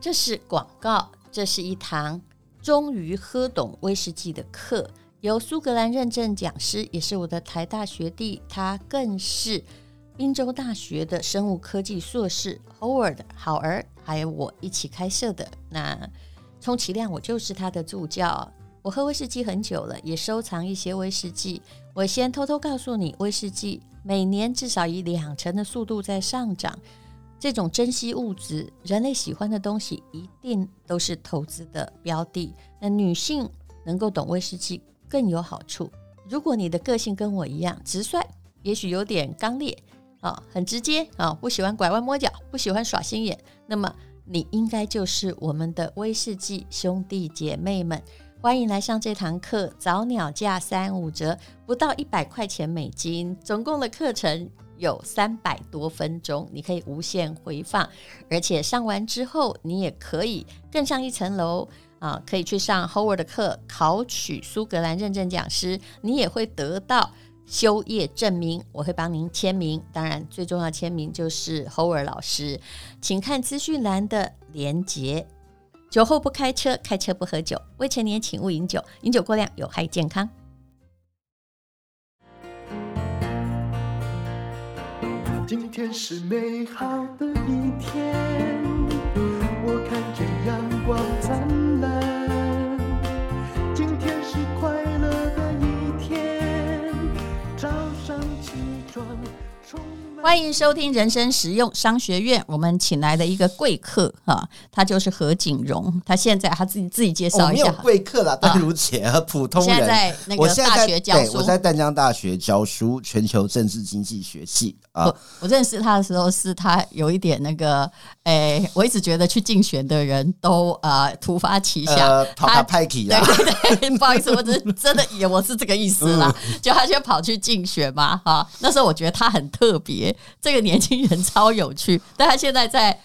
这是广告，这是一堂终于喝懂威士忌的课，由苏格兰认证讲师，也是我的台大学弟，他更是宾州大学的生物科技硕士 Howard 好儿，还有我一起开设的。那充其量我就是他的助教。我喝威士忌很久了，也收藏一些威士忌。我先偷偷告诉你，威士忌每年至少以两成的速度在上涨。这种珍稀物质，人类喜欢的东西，一定都是投资的标的。那女性能够懂威士忌更有好处。如果你的个性跟我一样直率，也许有点刚烈啊，很直接啊，不喜欢拐弯抹角，不喜欢耍心眼，那么你应该就是我们的威士忌兄弟姐妹们。欢迎来上这堂课，早鸟价三五折，不到一百块钱美金，总共的课程。有三百多分钟，你可以无限回放，而且上完之后，你也可以更上一层楼啊！可以去上 Howard 的课，考取苏格兰认证讲师，你也会得到修业证明，我会帮您签名。当然，最重要签名就是 Howard 老师，请看资讯栏的连接。酒后不开车，开车不喝酒，未成年请勿饮酒，饮酒过量有害健康。今天是美好的一天，我看见阳光灿烂。今天是快乐的一天，早上起床充满。欢迎收听人生实用商学院。我们请来的一个贵客哈，他就是何景荣。他现在他自己自己介绍一下。哦、没有贵客啦，淡如姐和普通人。现在在那个大学教书，我在淡江大学教书，全球政治经济学系啊。我我认识他的时候，是他有一点那个，诶，我一直觉得去竞选的人都呃突发奇想，呃、跑他派体啊。对对，不好意思，我是 真的以为我是这个意思啦。嗯、就他先跑去竞选嘛，哈。那时候我觉得他很特别。这个年轻人超有趣，但他现在在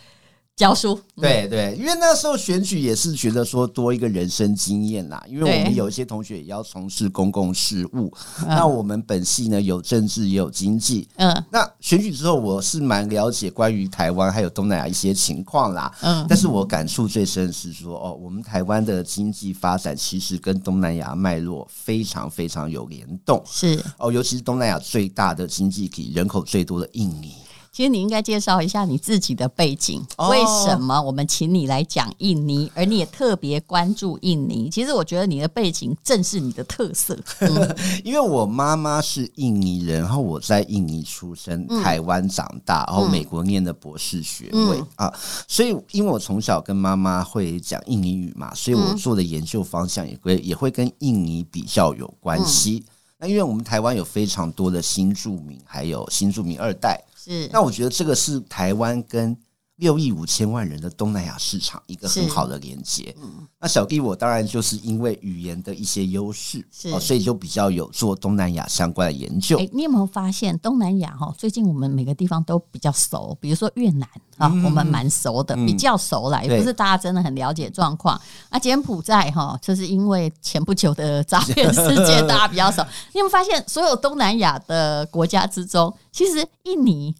教书。对对，因为那时候选举也是觉得说多一个人生经验啦，因为我们有一些同学也要从事公共事务。那我们本系呢有政治也有经济。嗯，那选举之后我是蛮了解关于台湾还有东南亚一些情况啦。嗯，但是我感触最深是说哦，我们台湾的经济发展其实跟东南亚脉络非常非常有联动。是哦，尤其是东南亚最大的经济体、人口最多的印尼。其实你应该介绍一下你自己的背景，为什么我们请你来讲印尼，而你也特别关注印尼？其实我觉得你的背景正是你的特色，嗯、因为我妈妈是印尼人，然后我在印尼出生，台湾长大，然后美国念的博士学位、嗯、啊，所以因为我从小跟妈妈会讲印尼语嘛，所以我做的研究方向也会也会跟印尼比较有关系。嗯、那因为我们台湾有非常多的新住民，还有新住民二代。是，那我觉得这个是台湾跟六亿五千万人的东南亚市场一个很好的连接。嗯，那小弟我当然就是因为语言的一些优势，是、哦，所以就比较有做东南亚相关的研究。欸、你有没有发现东南亚哈？最近我们每个地方都比较熟，比如说越南啊，嗯、我们蛮熟的，比较熟啦，也不是大家真的很了解状况。那柬埔寨哈，就是因为前不久的诈 骗事件，大家比较熟。你有没有发现，所有东南亚的国家之中，其实印尼，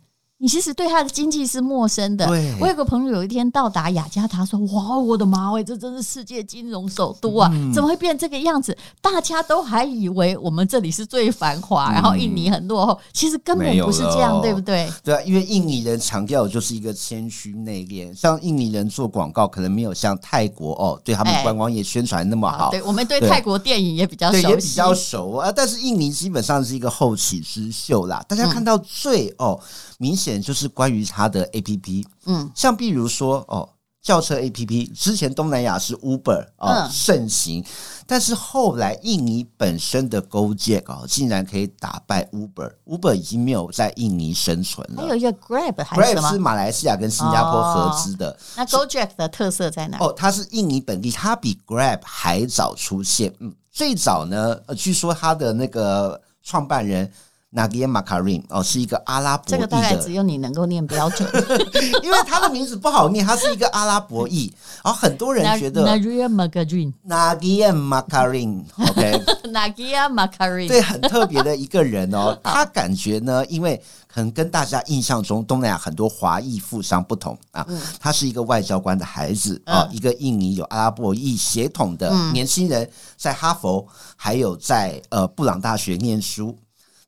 你其实对他的经济是陌生的。对我有个朋友有一天到达雅加达，说：“哇，我的妈喂，这真是世界金融首都啊！嗯、怎么会变这个样子？大家都还以为我们这里是最繁华，嗯、然后印尼很落后。其实根本不是这样，对不对？对啊，因为印尼人强调的就是一个谦虚内敛，像印尼人做广告可能没有像泰国哦，对他们观光业宣传那么好。欸、对，我们对泰国电影也比较熟悉，也比较熟啊。但是印尼基本上是一个后起之秀啦，大家看到最、嗯、哦。明显就是关于它的 APP，嗯，像比如说哦，轿车 APP，之前东南亚是 Uber 哦盛行，但是后来印尼本身的 Gojek 哦，竟然可以打败 Uber，Uber 已经没有在印尼生存了。还有一个 Grab 还是什么？Grab 是马来西亚跟新加坡合资的。那 Gojek 的特色在哪？哦，它是印尼本地，它比 Grab 还早出现。嗯，最早呢，呃，据说它的那个创办人。Nagia Makarim 哦，是一个阿拉伯这个大概只有你能够念标准，因为他的名字不好念，他是一个阿拉伯裔，然后很多人觉得 Nagia Makarim，Nagia Makarim，OK，Nagia Makarim，对，很特别的一个人哦。他感觉呢，因为可能跟大家印象中东南亚很多华裔富商不同啊，他是一个外交官的孩子啊，一个印尼有阿拉伯裔血统的年轻人，在哈佛还有在呃布朗大学念书。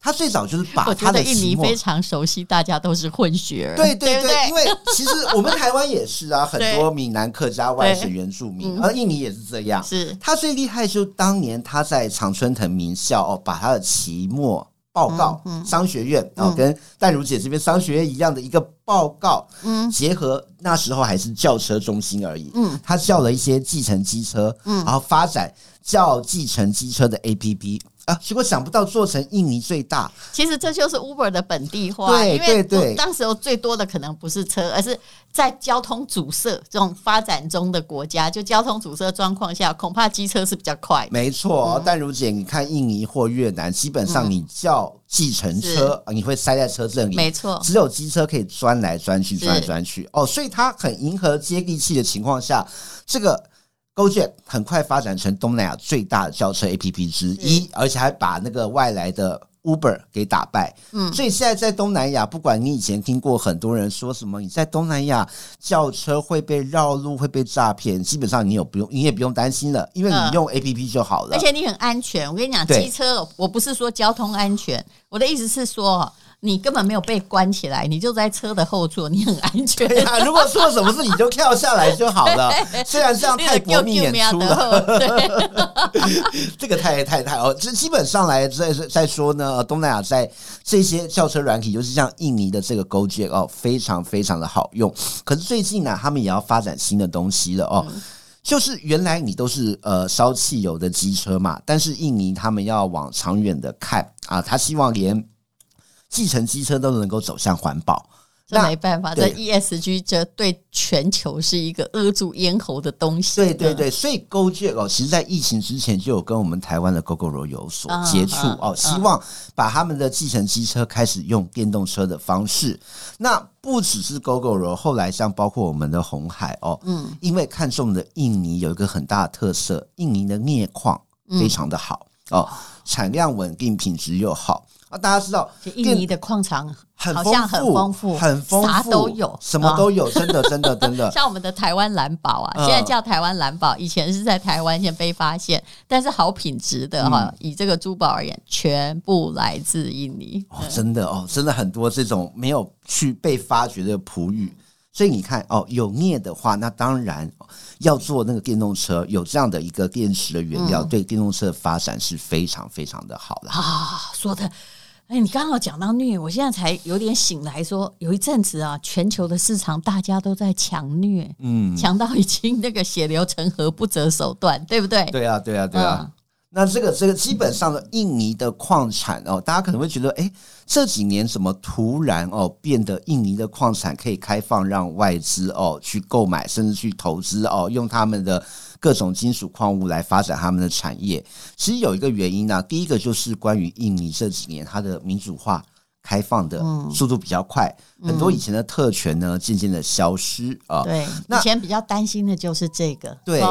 他最早就是把他的印尼非常熟悉，大家都是混血儿，对对对，因为其实我们台湾也是啊，很多闽南客家外省原住民，而印尼也是这样。是。他最厉害，就当年他在常春藤名校哦，把他的期末报告，商学院哦，跟淡如姐这边商学院一样的一个报告，嗯，结合那时候还是轿车中心而已，嗯，他叫了一些计程机车，嗯，然后发展叫计程机车的 APP。啊！结果想不到做成印尼最大，其实这就是 Uber 的本地化。对对对，当时候最多的可能不是车，而是在交通阻塞这种发展中的国家，就交通阻塞状况下，恐怕机车是比较快。没错，但如姐，你看印尼或越南，基本上你叫计程车，你会塞在车阵里。没错，只有机车可以钻来钻去，钻来钻去。哦，所以它很迎合接地气的情况下，这个。Gojek 很快发展成东南亚最大的轿车 APP 之一，而且还把那个外来的 Uber 给打败。嗯，所以现在在东南亚，不管你以前听过很多人说什么，你在东南亚轿车会被绕路、会被诈骗，基本上你有不用，你也不用担心了，因为你用 APP 就好了，而且你很安全。我跟你讲，机车我不是说交通安全，我的意思是说。你根本没有被关起来，你就在车的后座，你很安全。对啊，如果出了什么事，你就跳下来就好了。虽然这样太搏命演出了，这个太太太哦，这基本上来再再说呢，东南亚在这些轿车软体，就是像印尼的这个 Gojek 哦，非常非常的好用。可是最近呢，他们也要发展新的东西了哦，就是原来你都是呃烧汽油的机车嘛，但是印尼他们要往长远的看啊，他希望连。计程机车都能够走向环保，那没办法。这 ESG 这对全球是一个扼住咽喉的东西。对对对，所以 Gojek 哦，其实，在疫情之前就有跟我们台湾的 Gogoro 有所接触哦，希望把他们的计程机车开始用电动车的方式。那不只是 Gogoro，后来像包括我们的红海哦，嗯，因为看中的印尼有一个很大的特色，印尼的镍矿非常的好哦，产量稳定，品质又好。啊，大家知道，印尼的矿场很好像很丰富，很丰富，啥都有，什么都有，真的，真的，真的。像我们的台湾蓝宝啊，现在叫台湾蓝宝，以前是在台湾先被发现，但是好品质的哈，以这个珠宝而言，全部来自印尼。哦，真的哦，真的很多这种没有去被发掘的璞玉。所以你看哦，有镍的话，那当然要做那个电动车，有这样的一个电池的原料，对电动车的发展是非常非常的好的啊。说的，哎，你刚好讲到虐，我现在才有点醒来，说有一阵子啊，全球的市场大家都在抢虐，嗯，抢到已经那个血流成河，不择手段，对不对？对啊，对啊，对啊。那这个这个基本上的印尼的矿产哦，大家可能会觉得，哎，这几年怎么突然哦变得印尼的矿产可以开放让外资哦去购买，甚至去投资哦，用他们的各种金属矿物来发展他们的产业。其实有一个原因呢，第一个就是关于印尼这几年它的民主化开放的速度比较快，很多以前的特权呢渐渐的消失啊。对，以前比较担心的就是这个。对，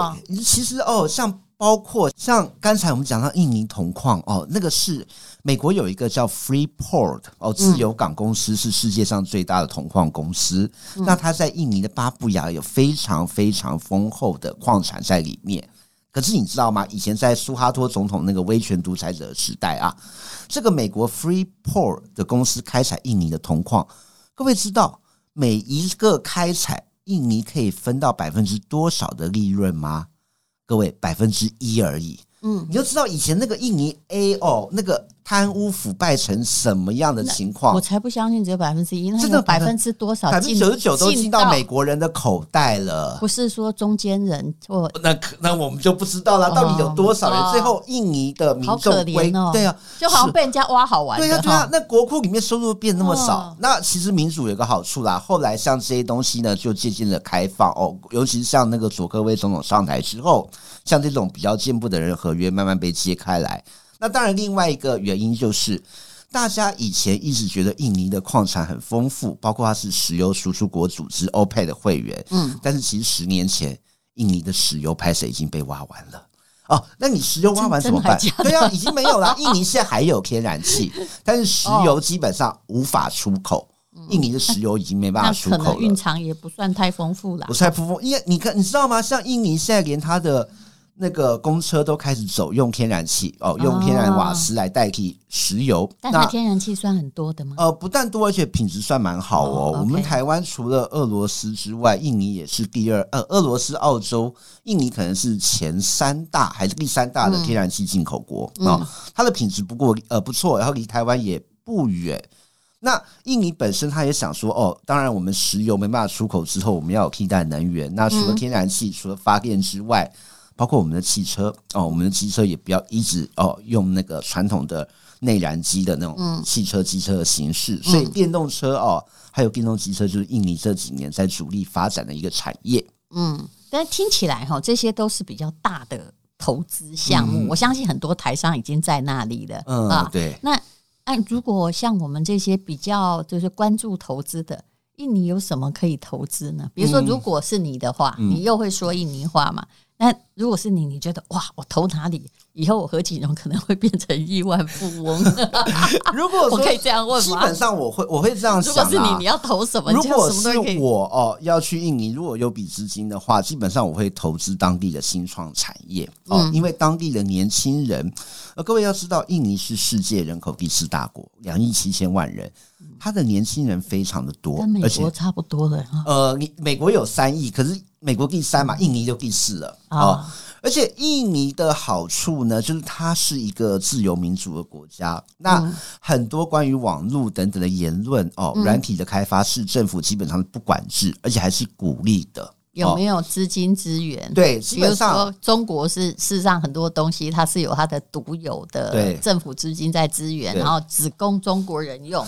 其实哦像。包括像刚才我们讲到印尼铜矿哦，那个是美国有一个叫 Freeport 哦，自由港公司是世界上最大的铜矿公司。嗯、那它在印尼的巴布亚有非常非常丰厚的矿产在里面。可是你知道吗？以前在苏哈托总统那个威权独裁者的时代啊，这个美国 Freeport 的公司开采印尼的铜矿，各位知道每一个开采印尼可以分到百分之多少的利润吗？各位，百分之一而已。嗯，你就知道以前那个印尼 A 哦，那个。贪污腐败成什么样的情况？我才不相信只有百分之一，那百分之多少？百分之九十九都进到美国人的口袋了。不是说中间人或那那我们就不知道了，到底有多少人？最后印尼的民众归哦，对啊，就好像被人家挖好玩。对啊，对啊，那国库里面收入变那么少，那其实民主有个好处啦。后来像这些东西呢，就渐渐的开放哦，尤其是像那个佐科威总统上台之后，像这种比较进步的人合约慢慢被揭开来。那当然，另外一个原因就是，大家以前一直觉得印尼的矿产很丰富，包括它是石油输出国组织 OPEC 的会员。嗯，但是其实十年前，印尼的石油拍摄已经被挖完了。哦，那你石油挖完怎么办？对啊，已经没有了。印尼现在还有天然气，但是石油基本上无法出口。印尼的石油已经没办法出口了。可能蕴藏也不算太丰富了，不太丰富。因为你看，你知道吗？像印尼现在连它的。那个公车都开始走用天然气哦，用天然瓦斯来代替石油。但它天然气算很多的吗？呃，不但多，而且品质算蛮好哦。哦我们台湾除了俄罗斯之外，印尼也是第二。呃，俄罗斯、澳洲、印尼可能是前三大还是第三大的天然气进口国啊、嗯哦。它的品质不过呃不错，然后离台湾也不远。那印尼本身他也想说哦，当然我们石油没办法出口之后，我们要有替代能源。那除了天然气，嗯、除了发电之外。包括我们的汽车哦，我们的机车也不要一直哦用那个传统的内燃机的那种汽车机车的形式，所以电动车哦，还有电动机车就是印尼这几年在主力发展的一个产业。嗯，但听起来哈，这些都是比较大的投资项目，我相信很多台商已经在那里了。嗯，对。那按如果像我们这些比较就是关注投资的，印尼有什么可以投资呢？比如说，如果是你的话，你又会说印尼话吗？那如果是你，你觉得哇，我投哪里？以后我何启荣可能会变成亿万富翁。如果我可以这样问吗？基本上我会，我会这样想。如果是你，你要投什么？如果是我哦，要去印尼，如果有笔资金的话，基本上我会投资当地的新创产业哦，因为当地的年轻人。呃，各位要知道，印尼是世界人口第四大国，两亿七千万人，他的年轻人非常的多，跟美国差不多了。呃，你美国有三亿，可是。美国第三嘛，印尼就第四了啊，哦。而且印尼的好处呢，就是它是一个自由民主的国家。那很多关于网络等等的言论哦，软体的开发是政府基本上不管制，而且还是鼓励的。有没有资金资源？对，基本上，比如说中国是事实上很多东西它是有它的独有的政府资金在支援，然后只供中国人用。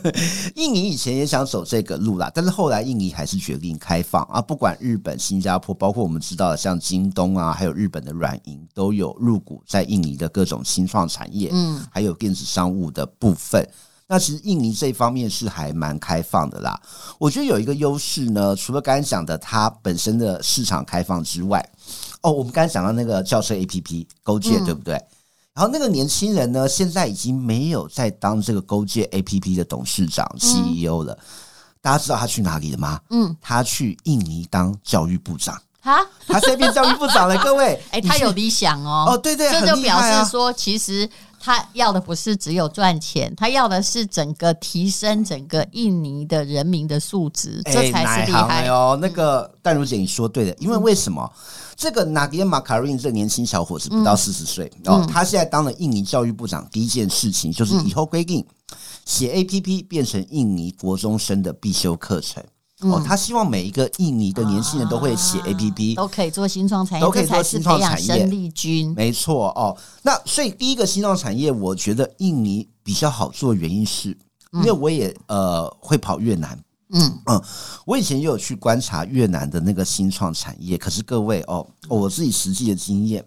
印尼以前也想走这个路啦，但是后来印尼还是决定开放啊。不管日本、新加坡，包括我们知道的像京东啊，还有日本的软银，都有入股在印尼的各种新创产业，嗯，还有电子商务的部分。那其实印尼这方面是还蛮开放的啦。我觉得有一个优势呢，除了刚才讲的它本身的市场开放之外，哦，我们刚才讲到那个轿车 APP Gojek，对不对？然后那个年轻人呢，现在已经没有在当这个 Gojek APP 的董事长 CEO 了。大家知道他去哪里了吗？嗯，他去印尼当教育部长。哈，他现在变教育部长了，各位。哎，他有理想哦。哦，对对，这就表示说，其实。他要的不是只有赚钱，他要的是整个提升整个印尼的人民的素质，这才是厉害哦。那个淡如姐，你说对了，因为为什么这个 Nadiem Makarim 这个年轻小伙子不到四十岁然后，他现在当了印尼教育部长，第一件事情就是以后规定写 APP 变成印尼国中生的必修课程。哦，他希望每一个印尼的年轻人都会写 APP，都可以做新创产业，都可以做新创产业，生力军。没错哦。那所以第一个新创产业，我觉得印尼比较好做的原因是，因为我也呃会跑越南，嗯嗯，我以前也有去观察越南的那个新创产业。可是各位哦，我自己实际的经验，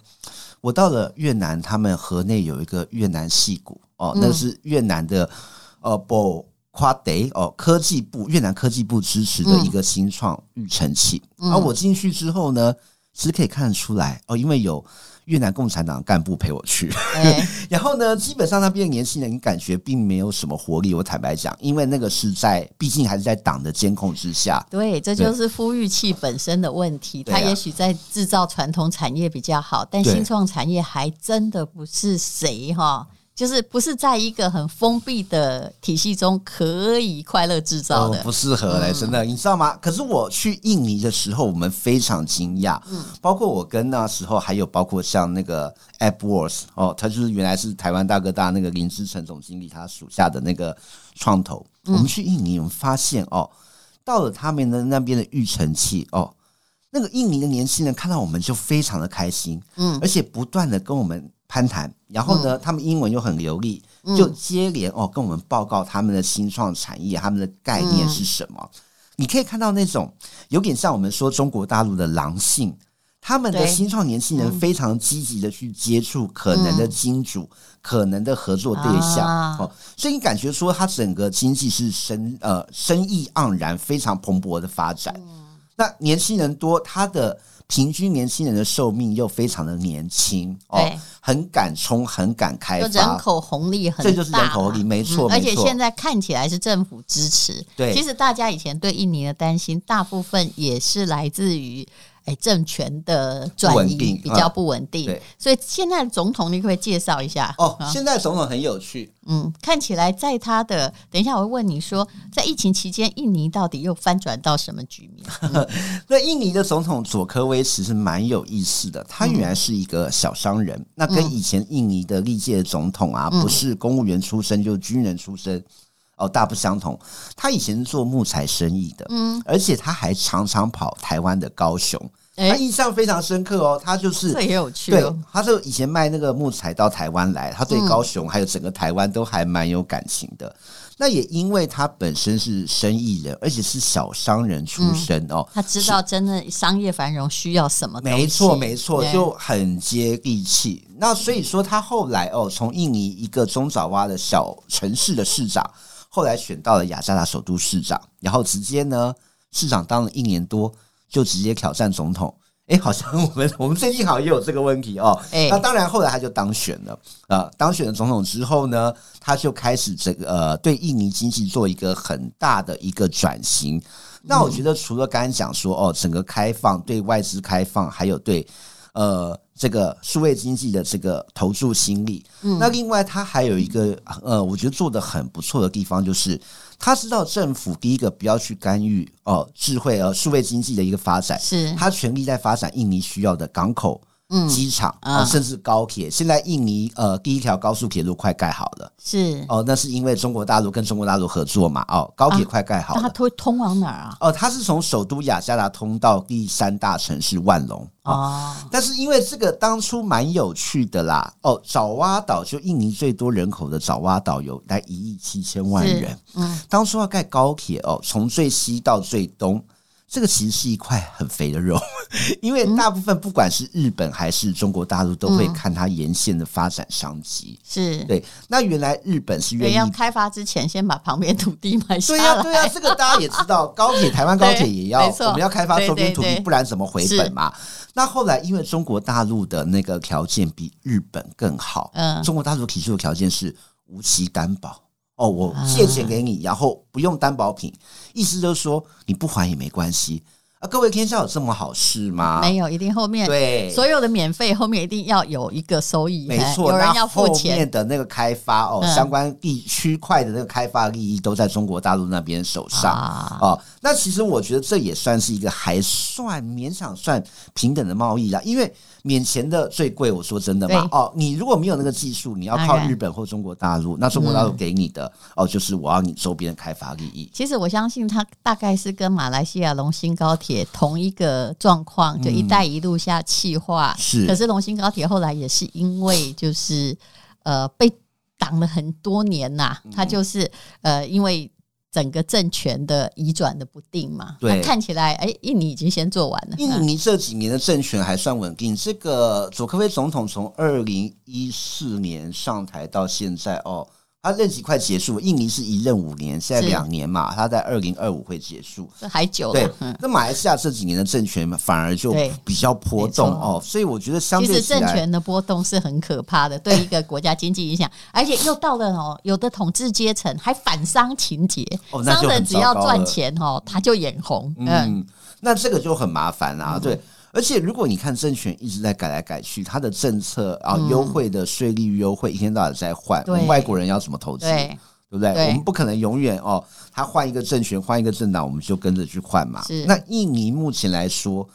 我到了越南，他们河内有一个越南戏谷哦，那是越南的呃不。夸得哦，科技部越南科技部支持的一个新创育成器。而我进去之后呢，其实可以看得出来哦，因为有越南共产党干部陪我去，然后呢，基本上那边的年轻人感觉并没有什么活力。我坦白讲，因为那个是在毕竟还是在党的监控之下。对，这就是孵育器本身的问题。它也许在制造传统产业比较好，但新创产业还真的不是谁哈。就是不是在一个很封闭的体系中可以快乐制造的，不适合嘞，真的，你知道吗？可是我去印尼的时候，我们非常惊讶，嗯，包括我跟那时候还有包括像那个 AppWorks 哦，他就是原来是台湾大哥大那个林志成总经理他属下的那个创投，我们去印尼，我们发现哦，到了他们的那边的育成器哦，那个印尼的年轻人看到我们就非常的开心，嗯，而且不断的跟我们。攀谈，然后呢，他们英文又很流利，就接连哦跟我们报告他们的新创产业，他们的概念是什么？你可以看到那种有点像我们说中国大陆的狼性，他们的新创年轻人非常积极的去接触可能的金主、嗯、可能的合作对象、啊、哦，所以你感觉说，他整个经济是生呃生意盎然，非常蓬勃的发展。嗯、那年轻人多，他的。平均年轻人的寿命又非常的年轻哦，很敢冲，很敢开发，人口红利很大，这就是人口红利，没错、嗯，而且现在看起来是政府支持。对，其实大家以前对印尼的担心，大部分也是来自于。哎，政权的转移比较不稳定，对，所以现在的总统你可不可以介绍一下？哦，现在总统很有趣，嗯，看起来在他的，等一下我会问你说，在疫情期间，印尼到底又翻转到什么局面？那印尼的总统佐科威其实蛮有意思的，他原来是一个小商人，那跟以前印尼的历届总统啊，不是公务员出身就是军人出身。哦，大不相同。他以前是做木材生意的，嗯，而且他还常常跑台湾的高雄，欸、他印象非常深刻哦。他就是这也有趣，对，他是以前卖那个木材到台湾来，他对高雄还有整个台湾都还蛮有感情的。嗯、那也因为他本身是生意人，而且是小商人出身哦，他知道真的商业繁荣需要什么，没错没错，就很接地气。那所以说，他后来哦，从印尼一个中爪哇的小城市的市长。后来选到了雅加达首都市长，然后直接呢，市长当了一年多，就直接挑战总统。哎，好像我们 我们最近好像也有这个问题哦。那当然后来他就当选了。呃，当选了总统之后呢，他就开始这个呃，对印尼经济做一个很大的一个转型。那我觉得除了刚才讲说哦，整个开放对外资开放，还有对呃。这个数位经济的这个投注心力，嗯，那另外他还有一个呃，我觉得做的很不错的地方，就是他知道政府第一个不要去干预哦，智慧呃数位经济的一个发展，是他全力在发展印尼需要的港口。嗯，机场啊，甚至高铁，现在印尼呃第一条高速铁路快盖好了，是。哦，那是因为中国大陆跟中国大陆合作嘛，哦，高铁快盖好了，它会通往哪儿啊？哦，它是从首都雅加达通到第三大城市万隆。哦，但是因为这个当初蛮有趣的啦，哦，爪哇岛就印尼最多人口的爪哇岛有来一亿七千万人，嗯，当初要盖高铁哦，从最西到最东。这个其实是一块很肥的肉，因为大部分不管是日本还是中国大陆，都会看它沿线的发展商机。是对，那原来日本是愿意要开发之前，先把旁边土地买下来。对呀，对呀，这个大家也知道，高铁台湾高铁也要，我们要开发周边土地，不然怎么回本嘛？那后来因为中国大陆的那个条件比日本更好，嗯，中国大陆提出的条件是无息担保。哦，我借钱给你，然后不用担保品，意思就是说你不还也没关系。啊，各位天下有这么好事吗？没有，一定后面对所有的免费后面一定要有一个收益，没错，有人要付钱。后面的那个开发哦，嗯、相关地区块的那个开发利益都在中国大陆那边手上啊。哦，那其实我觉得这也算是一个还算勉强算平等的贸易啦，因为免钱的最贵。我说真的嘛，哦，你如果没有那个技术，你要靠日本或中国大陆，那中国大陆给你的、嗯、哦，就是我要你周边的开发利益。其实我相信他大概是跟马来西亚龙兴高铁。也同一个状况，就“一带一路”下气化、嗯、是，可是龙兴高铁后来也是因为就是呃被挡了很多年呐、啊，它就是呃因为整个政权的移转的不定嘛，对，看起来哎，印尼已经先做完了。印尼这几年的政权还算稳定，这个佐科威总统从二零一四年上台到现在哦。他任期快结束，印尼是一任五年，现在两年嘛，他在二零二五会结束，这还久。对，那马来西亚这几年的政权反而就比较波动哦，所以我觉得相对其实政权的波动是很可怕的，对一个国家经济影响，而且又到了哦，有的统治阶层还反商情节，商人只要赚钱哦，他就眼红，嗯，那这个就很麻烦啊，对。而且，如果你看政权一直在改来改去，它的政策啊，优惠的税率优惠一天到晚在换，我们外国人要怎么投资？对不对？我们不可能永远哦，他换一个政权，换一个政党，我们就跟着去换嘛。那印尼目前来说，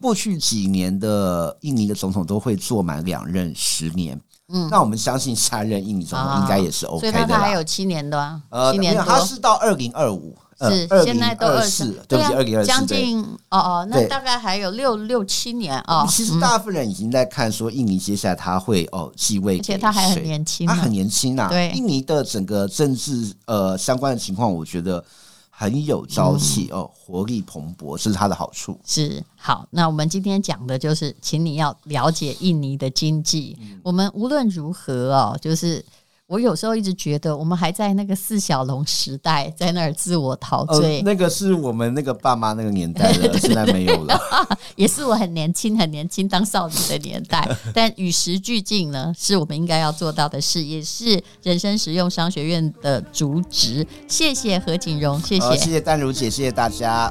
过去几年的印尼的总统都会做满两任十年，嗯，那我们相信下任印尼总统应该也是 OK 的。所以他还有七年的，呃，七年他是到二零二五。是，现在都二四，对不起，二零二四，将近哦哦，那大概还有六六七年哦。其实大部分人已经在看说，印尼接下来他会哦继位，而且他还很年轻，他很年轻呐。对，印尼的整个政治呃相关的情况，我觉得很有朝气哦，活力蓬勃，这是它的好处。是好，那我们今天讲的就是，请你要了解印尼的经济。嗯、我们无论如何哦，就是。我有时候一直觉得，我们还在那个四小龙时代，在那儿自我陶醉。呃，那个是我们那个爸妈那个年代了，现在没有了。也是我很年轻、很年轻当少女的年代。但与时俱进呢，是我们应该要做到的事，也是人生实用商学院的主旨。谢谢何景荣，谢谢，谢谢丹如姐，谢谢大家。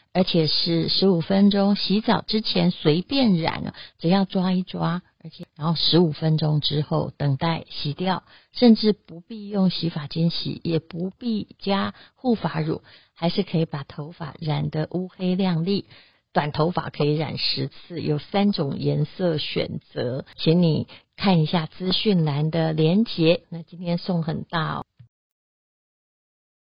而且是十五分钟，洗澡之前随便染，只要抓一抓，而且然后十五分钟之后等待洗掉，甚至不必用洗发精洗，也不必加护发乳，还是可以把头发染得乌黑亮丽。短头发可以染十次，有三种颜色选择，请你看一下资讯栏的连结。那今天送很大哦。